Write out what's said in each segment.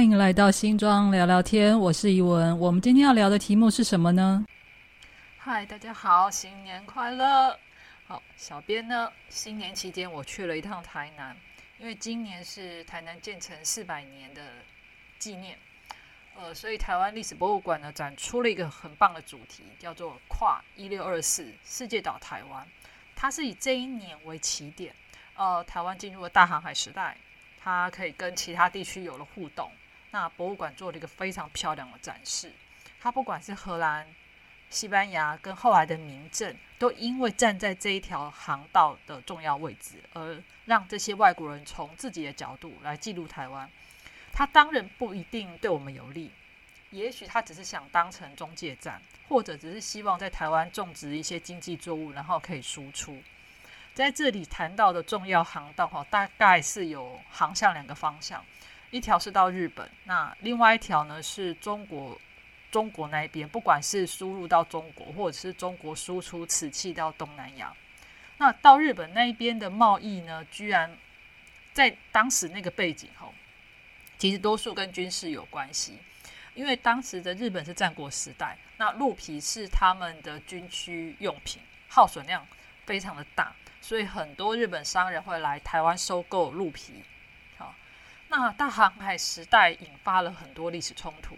欢迎来到新庄聊聊天，我是怡文。我们今天要聊的题目是什么呢？嗨，大家好，新年快乐！好，小编呢，新年期间我去了一趟台南，因为今年是台南建成四百年的纪念，呃，所以台湾历史博物馆呢展出了一个很棒的主题，叫做“跨一六二四世界岛台湾”。它是以这一年为起点，呃，台湾进入了大航海时代。它可以跟其他地区有了互动。那博物馆做了一个非常漂亮的展示。它不管是荷兰、西班牙跟后来的民政，都因为站在这一条航道的重要位置，而让这些外国人从自己的角度来记录台湾。它当然不一定对我们有利，也许他只是想当成中介站，或者只是希望在台湾种植一些经济作物，然后可以输出。在这里谈到的重要航道哈，大概是有航向两个方向，一条是到日本，那另外一条呢是中国，中国那边，不管是输入到中国，或者是中国输出瓷器到东南亚，那到日本那一边的贸易呢，居然在当时那个背景后，其实多数跟军事有关系，因为当时的日本是战国时代，那鹿皮是他们的军需用品，耗损量非常的大。所以很多日本商人会来台湾收购鹿皮，那大航海时代引发了很多历史冲突，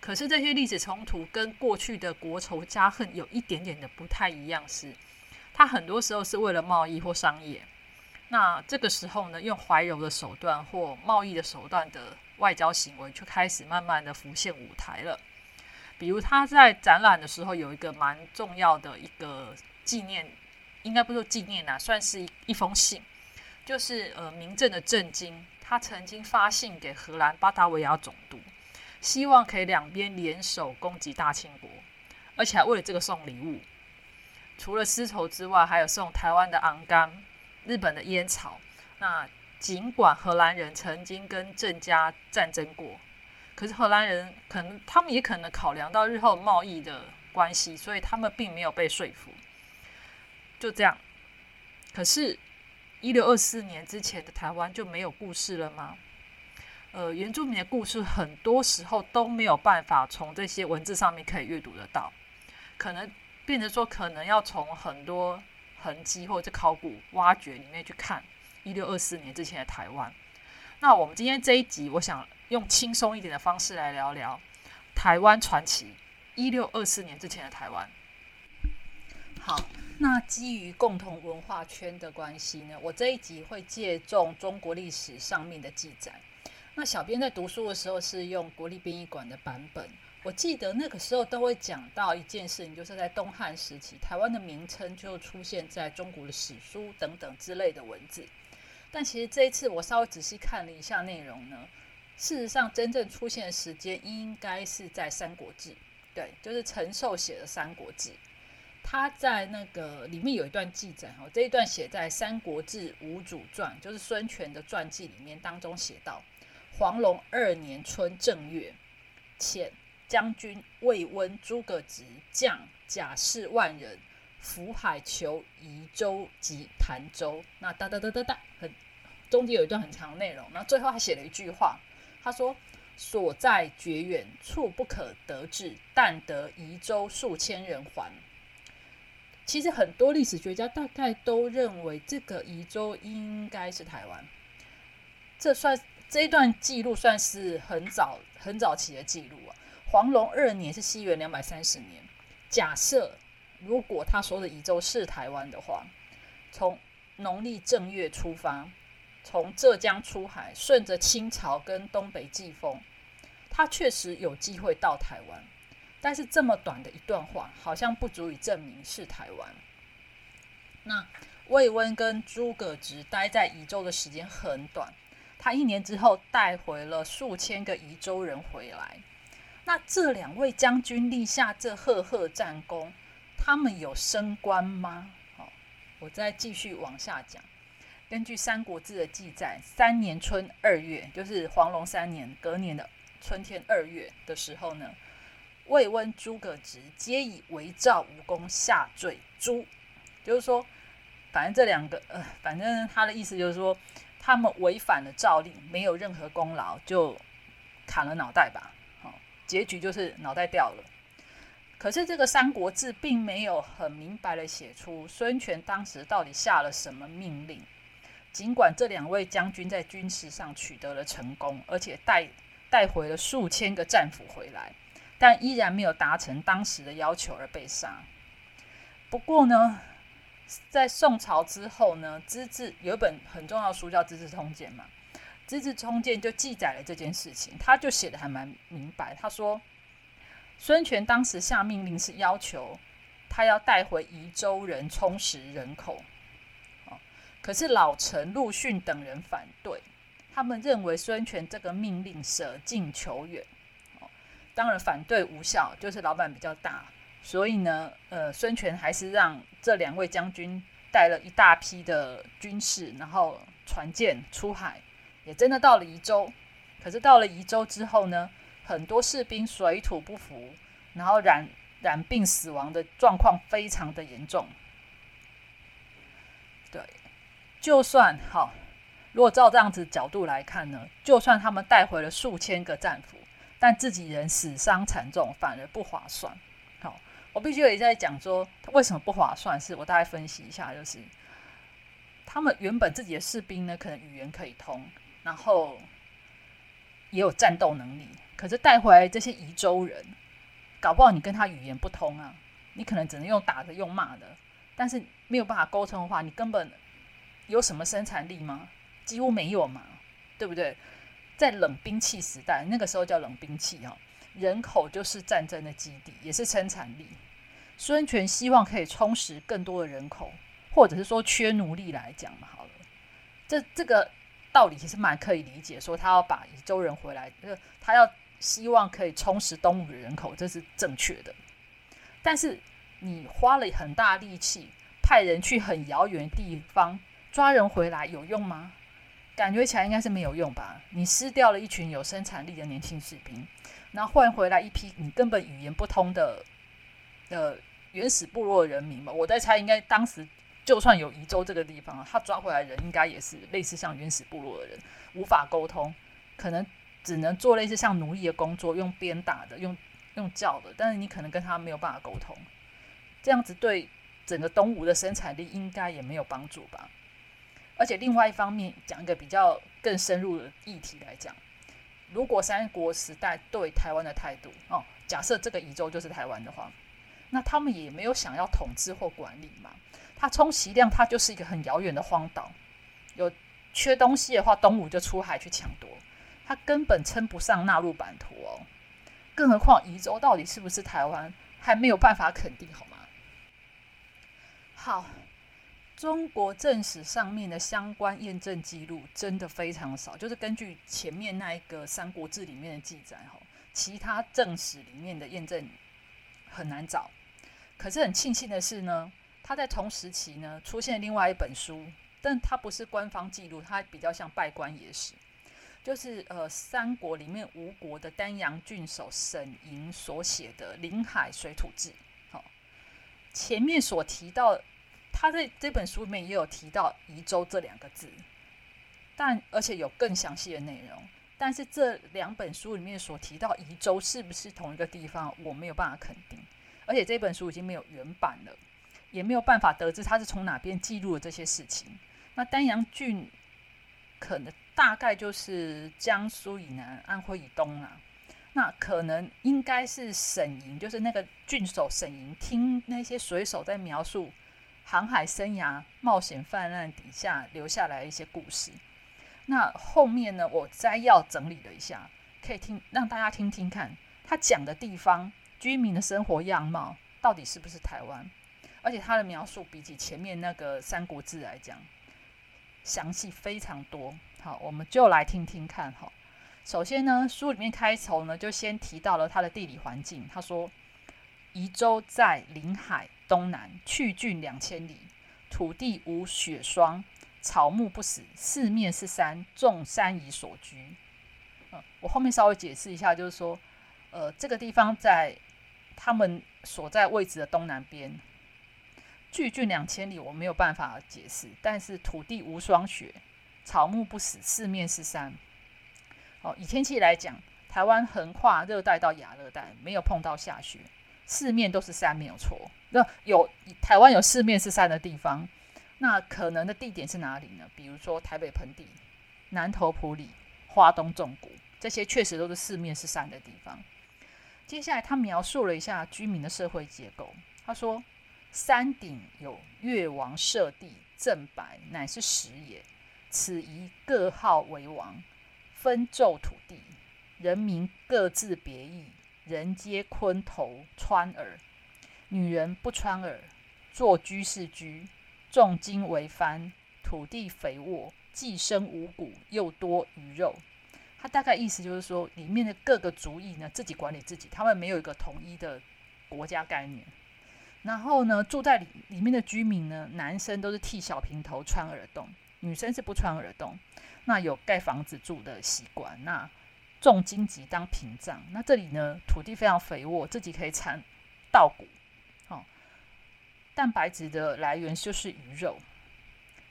可是这些历史冲突跟过去的国仇家恨有一点点的不太一样，是它很多时候是为了贸易或商业，那这个时候呢，用怀柔的手段或贸易的手段的外交行为就开始慢慢的浮现舞台了，比如他在展览的时候有一个蛮重要的一个纪念。应该不说纪念呐，算是一一封信，就是呃，民政的震惊，他曾经发信给荷兰巴达维亚总督，希望可以两边联手攻击大清国，而且还为了这个送礼物，除了丝绸之外，还有送台湾的昂柑、日本的烟草。那尽管荷兰人曾经跟郑家战争过，可是荷兰人可能他们也可能考量到日后贸易的关系，所以他们并没有被说服。就这样，可是，一六二四年之前的台湾就没有故事了吗？呃，原住民的故事很多时候都没有办法从这些文字上面可以阅读得到，可能变成说，可能要从很多痕迹或者考古挖掘里面去看一六二四年之前的台湾。那我们今天这一集，我想用轻松一点的方式来聊聊台湾传奇一六二四年之前的台湾。好。那基于共同文化圈的关系呢，我这一集会借重中国历史上面的记载。那小编在读书的时候是用国立编译馆的版本，我记得那个时候都会讲到一件事情，就是在东汉时期，台湾的名称就出现在中国的史书等等之类的文字。但其实这一次我稍微仔细看了一下内容呢，事实上真正出现的时间应该是在《三国志》，对，就是陈寿写的《三国志》。他在那个里面有一段记载哦，这一段写在《三国志·吴主传》，就是孙权的传记里面当中写到：黄龙二年春正月，遣将军魏温、诸葛直将甲士万人浮海求宜州及潭州。那哒哒哒哒哒，很中间有一段很长的内容。然后最后他写了一句话，他说：“所在绝远，处不可得至，但得宜州数千人还。”其实很多历史学家大概都认为这个宜州应该是台湾，这算这一段记录算是很早很早期的记录啊。黄龙二年是西元两百三十年。假设如果他说的宜州是台湾的话，从农历正月出发，从浙江出海，顺着清朝跟东北季风，他确实有机会到台湾。但是这么短的一段话，好像不足以证明是台湾。那魏温跟诸葛直待在宜州的时间很短，他一年之后带回了数千个宜州人回来。那这两位将军立下这赫赫战功，他们有升官吗？好，我再继续往下讲。根据《三国志》的记载，三年春二月，就是黄龙三年隔年的春天二月的时候呢。未温、诸葛直皆以违诏无功下坠诛，就是说，反正这两个，呃，反正他的意思就是说，他们违反了诏令，没有任何功劳，就砍了脑袋吧，好，结局就是脑袋掉了。可是这个《三国志》并没有很明白的写出孙权当时到底下了什么命令。尽管这两位将军在军事上取得了成功，而且带带回了数千个战俘回来，但依然没有达成当时的要求而被杀。不过呢，在宋朝之后呢，《资治》有一本很重要的书叫《资治通鉴》嘛，《资治通鉴》就记载了这件事情，他就写的还蛮明白。他说。孙权当时下命令是要求他要带回宜州人充实人口，哦，可是老臣陆逊等人反对，他们认为孙权这个命令舍近求远，当然反对无效，就是老板比较大，所以呢，呃，孙权还是让这两位将军带了一大批的军士，然后船舰出海，也真的到了宜州，可是到了宜州之后呢？很多士兵水土不服，然后染染病死亡的状况非常的严重。对，就算好，如果照这样子角度来看呢，就算他们带回了数千个战俘，但自己人死伤惨重，反而不划算。好，我必须也在讲说为什么不划算，是我大概分析一下，就是他们原本自己的士兵呢，可能语言可以通，然后也有战斗能力。可是带回来这些宜州人，搞不好你跟他语言不通啊，你可能只能用打的、用骂的，但是没有办法沟通的话，你根本有什么生产力吗？几乎没有嘛，对不对？在冷兵器时代，那个时候叫冷兵器哦，人口就是战争的基地，也是生产力。孙权希望可以充实更多的人口，或者是说缺奴隶来讲嘛，好了，这这个道理其实蛮可以理解，说他要把宜州人回来，他要。希望可以充实东吴的人口，这是正确的。但是你花了很大力气，派人去很遥远的地方抓人回来，有用吗？感觉起来应该是没有用吧。你失掉了一群有生产力的年轻士兵，然后换回来一批你根本语言不通的呃原始部落人民嘛。我在猜，应该当时就算有宜州这个地方，他抓回来人应该也是类似像原始部落的人，无法沟通，可能。只能做类似像奴隶的工作，用鞭打的，用用叫的，但是你可能跟他没有办法沟通，这样子对整个东吴的生产力应该也没有帮助吧。而且另外一方面，讲一个比较更深入的议题来讲，如果三国时代对台湾的态度哦，假设这个宜州就是台湾的话，那他们也没有想要统治或管理嘛。它充其量它就是一个很遥远的荒岛，有缺东西的话，东吴就出海去抢夺。它根本称不上纳入版图哦，更何况宜州到底是不是台湾，还没有办法肯定，好吗？好，中国正史上面的相关验证记录真的非常少，就是根据前面那一个《三国志》里面的记载，哈，其他正史里面的验证很难找。可是很庆幸的是呢，他在同时期呢出现另外一本书，但它不是官方记录，它比较像拜官野史。就是呃，三国里面吴国的丹阳郡守沈莹所写的《临海水土志》。好，前面所提到，他在这本书里面也有提到宜州这两个字，但而且有更详细的内容。但是这两本书里面所提到宜州是不是同一个地方，我没有办法肯定。而且这本书已经没有原版了，也没有办法得知他是从哪边记录了这些事情。那丹阳郡可能。大概就是江苏以南、安徽以东啦。那可能应该是沈莹，就是那个郡守沈莹，听那些水手在描述航海生涯冒险泛滥底下留下来一些故事。那后面呢，我摘要整理了一下，可以听让大家听听看，他讲的地方居民的生活样貌到底是不是台湾？而且他的描述比起前面那个《三国志》来讲，详细非常多。好，我们就来听听看哈。首先呢，书里面开头呢就先提到了它的地理环境。他说，宜州在临海东南，去郡两千里，土地无雪霜，草木不死，四面是山，众山以所居。嗯，我后面稍微解释一下，就是说，呃，这个地方在他们所在位置的东南边，去郡两千里，我没有办法解释，但是土地无霜雪。草木不死，四面是山。哦，以天气来讲，台湾横跨热带到亚热带，没有碰到下雪，四面都是山，没有错。那有台湾有四面是山的地方，那可能的地点是哪里呢？比如说台北盆地、南投埔里、花东纵谷，这些确实都是四面是山的地方。接下来，他描述了一下居民的社会结构。他说：“山顶有越王社地，正白乃是实也。此宜各号为王，分胄土地，人民各自别异，人皆昆头穿耳。女人不穿耳，做居士居，重金为藩，土地肥沃，既生五谷，又多鱼肉。”他大概意思就是说，里面的各个族裔呢，自己管理自己，他们没有一个统一的国家概念。然后呢，住在里里面的居民呢，男生都是剃小平头、穿耳洞，女生是不穿耳洞。那有盖房子住的习惯，那种荆棘当屏障。那这里呢，土地非常肥沃，自己可以产稻谷。好，蛋白质的来源就是鱼肉。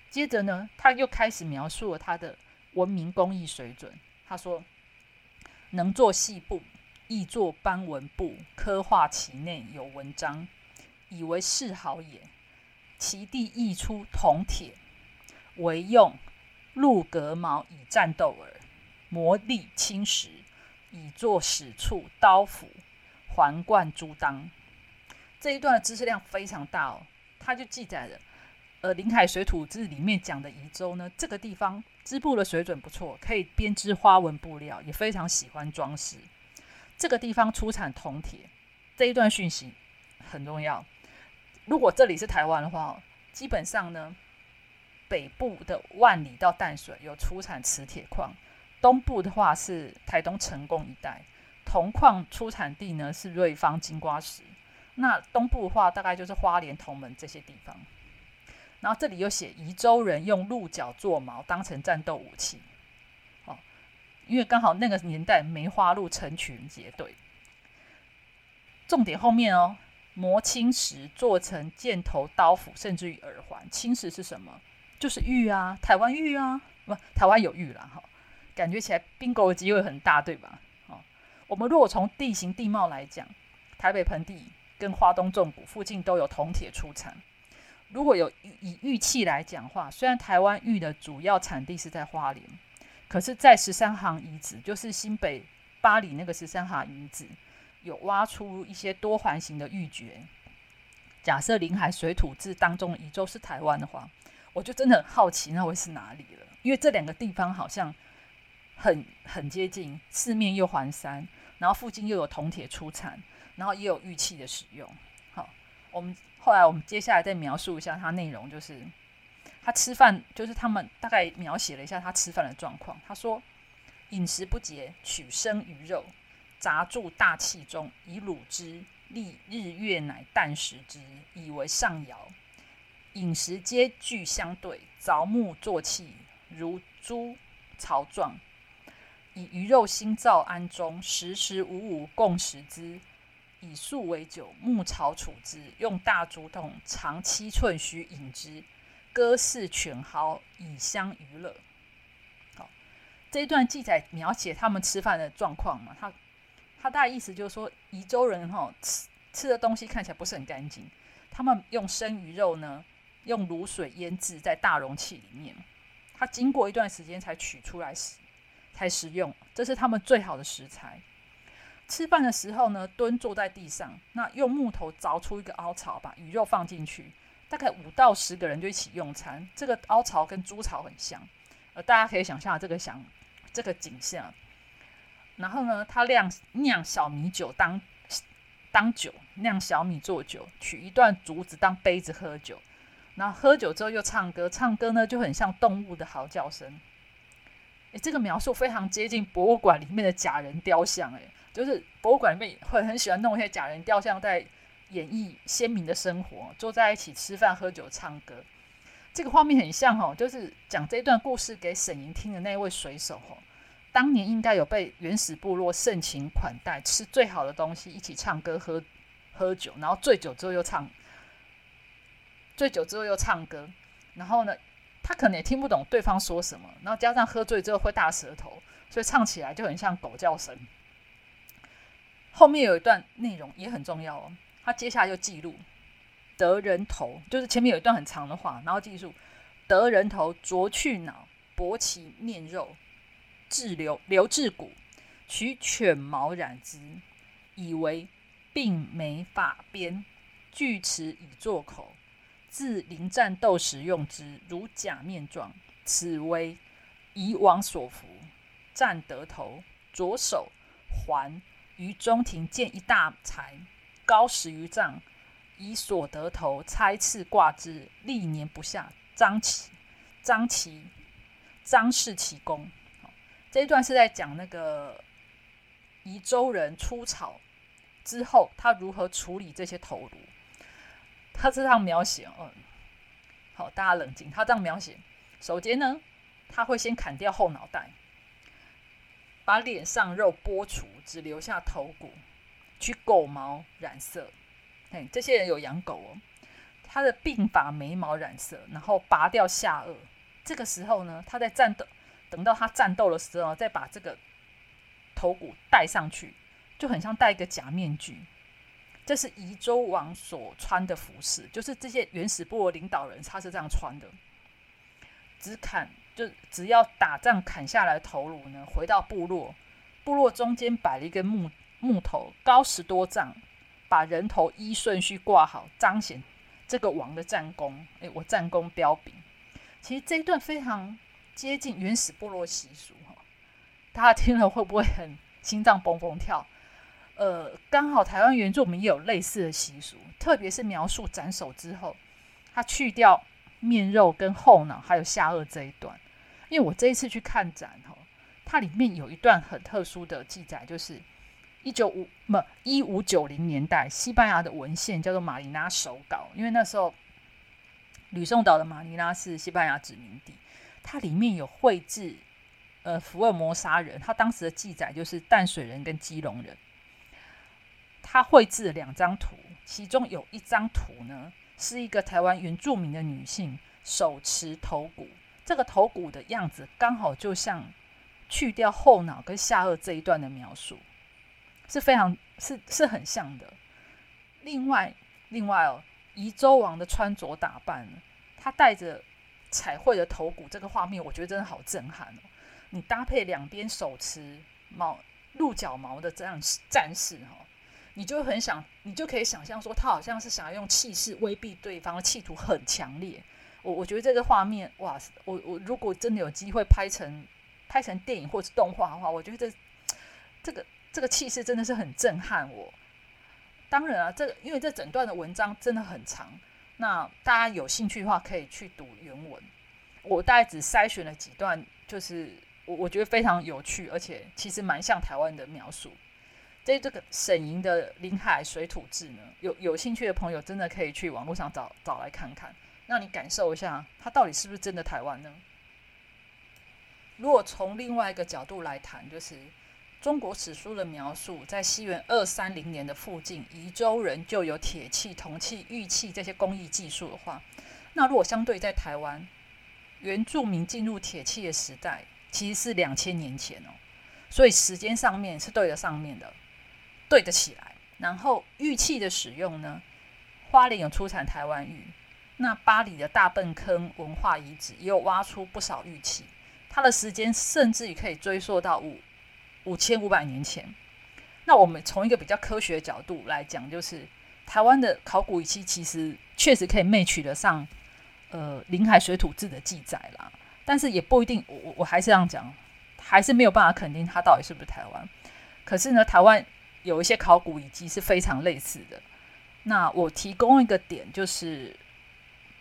接着呢，他又开始描述了他的文明工艺水准。他说：“能做细布，亦做斑纹布，刻画其内有文章，以为是好也。其地亦出铜铁，为用鹿革毛以战斗耳，磨砺青石，以作使处刀斧、环冠珠当。”这一段的知识量非常大哦，它就记载了。呃，临海水土志里面讲的宜州呢，这个地方织布的水准不错，可以编织花纹布料，也非常喜欢装饰。这个地方出产铜铁，这一段讯息很重要。如果这里是台湾的话，基本上呢，北部的万里到淡水有出产磁铁矿，东部的话是台东成功一带，铜矿出产地呢是瑞芳金瓜石。那东部的话，大概就是花莲、同门这些地方。然后这里又写宜州人用鹿角做矛当成战斗武器，哦，因为刚好那个年代梅花鹿成群结队。重点后面哦，磨青石做成箭头、刀斧，甚至于耳环。青石是什么？就是玉啊，台湾玉啊，不，台湾有玉啦，哈，感觉起来并购的机会很大，对吧？哦，我们如果从地形地貌来讲，台北盆地跟花东纵谷附近都有铜铁出产。如果有以玉器来讲话，虽然台湾玉的主要产地是在花莲，可是，在十三行遗址，就是新北巴黎那个十三行遗址，有挖出一些多环形的玉珏。假设临海水土志当中的宜州是台湾的话，我就真的很好奇，那会是哪里了？因为这两个地方好像很很接近，四面又环山，然后附近又有铜铁出产，然后也有玉器的使用。好，我们。后来我们接下来再描述一下它内容，就是他吃饭，就是他们大概描写了一下他吃饭的状况。他说：饮食不节，取生鱼肉，杂住大器中，以卤之，立日月乃啖食之，以为上肴。饮食皆具相对，凿木作器，如猪槽状，以鱼肉心造安中，时时五五共食之。以素为酒，木槽储之，用大竹筒长七寸，须饮之。歌似犬嚎，以相娱乐。好，这一段记载描写他们吃饭的状况嘛？他他大概意思就是说，宜州人哈吃吃的东西看起来不是很干净。他们用生鱼肉呢，用卤水腌制在大容器里面，他经过一段时间才取出来食，才食用。这是他们最好的食材。吃饭的时候呢，蹲坐在地上，那用木头凿出一个凹槽，把鱼肉放进去，大概五到十个人就一起用餐。这个凹槽跟猪槽很像，呃，大家可以想象这个想这个景象。然后呢，他酿酿小米酒当当酒，酿小米做酒，取一段竹子当杯子喝酒。然后喝酒之后又唱歌，唱歌呢就很像动物的嚎叫声。诶，这个描述非常接近博物馆里面的假人雕像，诶。就是博物馆里面会很喜欢弄一些假人雕像，在演绎鲜民的生活，坐在一起吃饭、喝酒、唱歌。这个画面很像哦，就是讲这段故事给沈莹听的那位水手哦，当年应该有被原始部落盛情款待，吃最好的东西，一起唱歌、喝喝酒，然后醉酒之后又唱，醉酒之后又唱歌。然后呢，他可能也听不懂对方说什么，然后加上喝醉之后会大舌头，所以唱起来就很像狗叫声。后面有一段内容也很重要哦。他接下来就记录得人头，就是前面有一段很长的话，然后记住得人头啄去脑，剥其面肉，治留留治骨，取犬毛染之，以为病没发边，锯齿以作口。自临战斗时用之，如假面状。此为以往所服。战得头，左手环于中庭建一大柴，高十余丈，以所得头猜刺挂之，历年不下。张其张其张氏其功。这一段是在讲那个宜州人出草之后，他如何处理这些头颅。他是这样描写，嗯，好，大家冷静。他这样描写，首先呢，他会先砍掉后脑袋，把脸上肉剥除，只留下头骨，取狗毛染色。嘿，这些人有养狗哦。他的鬓发眉毛染色，然后拔掉下颚。这个时候呢，他在战斗，等到他战斗的时候，再把这个头骨戴上去，就很像戴一个假面具。这是宜州王所穿的服饰，就是这些原始部落领导人他是这样穿的。只砍就只要打仗砍下来头颅呢，回到部落，部落中间摆了一根木木头，高十多丈，把人头依顺序挂好，彰显这个王的战功。诶，我战功彪炳。其实这一段非常接近原始部落习俗哈，大家听了会不会很心脏嘣嘣跳？呃，刚好台湾原住民也有类似的习俗，特别是描述斩首之后，他去掉面肉跟后脑还有下颚这一段。因为我这一次去看展哈，它里面有一段很特殊的记载，就是一九五不一五九零年代西班牙的文献叫做马尼拉手稿，因为那时候吕宋岛的马尼拉是西班牙殖民地，它里面有绘制呃福尔摩沙人，他当时的记载就是淡水人跟基隆人。他绘制了两张图，其中有一张图呢，是一个台湾原住民的女性手持头骨，这个头骨的样子刚好就像去掉后脑跟下颚这一段的描述，是非常是是很像的。另外，另外哦，宜州王的穿着打扮，他戴着彩绘的头骨，这个画面我觉得真的好震撼哦。你搭配两边手持毛鹿角毛的这样战士哈。你就很想，你就可以想象说，他好像是想要用气势威逼对方，企图很强烈。我我觉得这个画面，哇，我我如果真的有机会拍成拍成电影或者动画的话，我觉得这这个这个气势真的是很震撼我。当然啊，这因为这整段的文章真的很长，那大家有兴趣的话可以去读原文。我大概只筛选了几段，就是我我觉得非常有趣，而且其实蛮像台湾的描述。在这个沈营的临海水土志呢，有有兴趣的朋友真的可以去网络上找找来看看，让你感受一下它到底是不是真的台湾呢？如果从另外一个角度来谈，就是中国史书的描述，在西元二三零年的附近，宜州人就有铁器、铜器、玉器这些工艺技术的话，那如果相对在台湾，原住民进入铁器的时代其实是两千年前哦，所以时间上面是对得上面的。对得起来，然后玉器的使用呢？花莲有出产台湾玉，那巴黎的大笨坑文化遗址也有挖出不少玉器，它的时间甚至于可以追溯到五五千五百年前。那我们从一个比较科学的角度来讲，就是台湾的考古仪器其实确实可以媚取得上呃临海水土志的记载啦，但是也不一定，我我还是这样讲，还是没有办法肯定它到底是不是台湾。可是呢，台湾。有一些考古遗迹是非常类似的。那我提供一个点，就是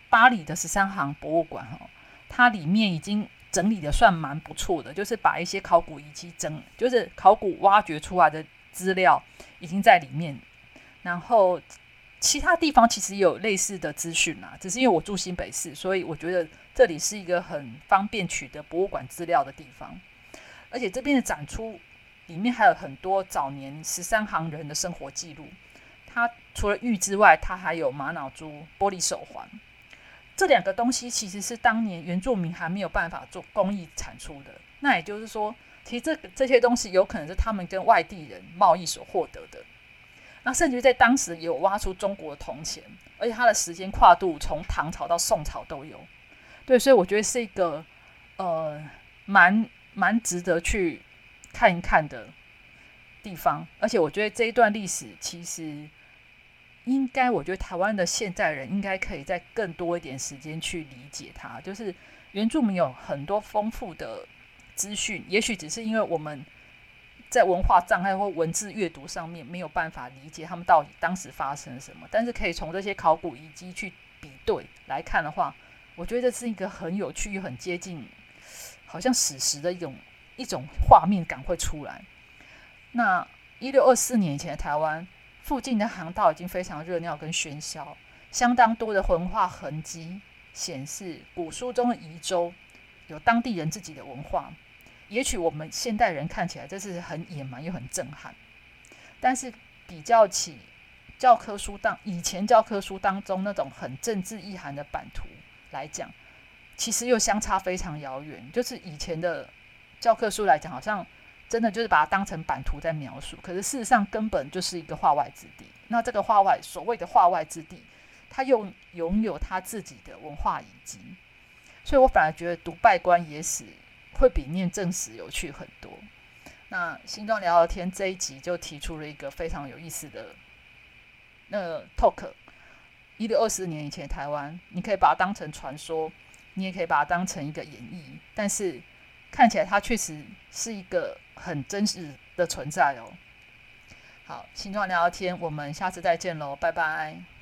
巴黎的十三行博物馆哈，它里面已经整理的算蛮不错的，就是把一些考古遗迹整，就是考古挖掘出来的资料已经在里面。然后其他地方其实也有类似的资讯啦，只是因为我住新北市，所以我觉得这里是一个很方便取得博物馆资料的地方，而且这边的展出。里面还有很多早年十三行人的生活记录。它除了玉之外，它还有玛瑙珠、玻璃手环。这两个东西其实是当年原住民还没有办法做工艺产出的。那也就是说，其实这这些东西有可能是他们跟外地人贸易所获得的。那甚至在当时有挖出中国的铜钱，而且它的时间跨度从唐朝到宋朝都有。对，所以我觉得是一个呃蛮蛮值得去看一看的地方。而且我觉得这一段历史其实应该，我觉得台湾的现代人应该可以在更多一点时间去理解它。就是原住民有很多丰富的资讯，也许只是因为我们。在文化障碍或文字阅读上面没有办法理解他们到底当时发生什么，但是可以从这些考古遗迹去比对来看的话，我觉得这是一个很有趣很接近，好像史实的一种一种画面感会出来。那一六二四年以前的台湾附近的航道已经非常热闹跟喧嚣，相当多的文化痕迹显示古书中的宜州有当地人自己的文化。也许我们现代人看起来这是很野蛮又很震撼，但是比较起教科书当以前教科书当中那种很政治意涵的版图来讲，其实又相差非常遥远。就是以前的教科书来讲，好像真的就是把它当成版图在描述，可是事实上根本就是一个画外之地。那这个画外所谓的画外之地，它又拥有它自己的文化遗迹，所以我反而觉得读拜官野史。会比念正史有趣很多。那新庄聊聊天这一集就提出了一个非常有意思的那 talk。一六二四年以前台湾，你可以把它当成传说，你也可以把它当成一个演绎，但是看起来它确实是一个很真实的存在哦。好，形状聊聊天，我们下次再见喽，拜拜。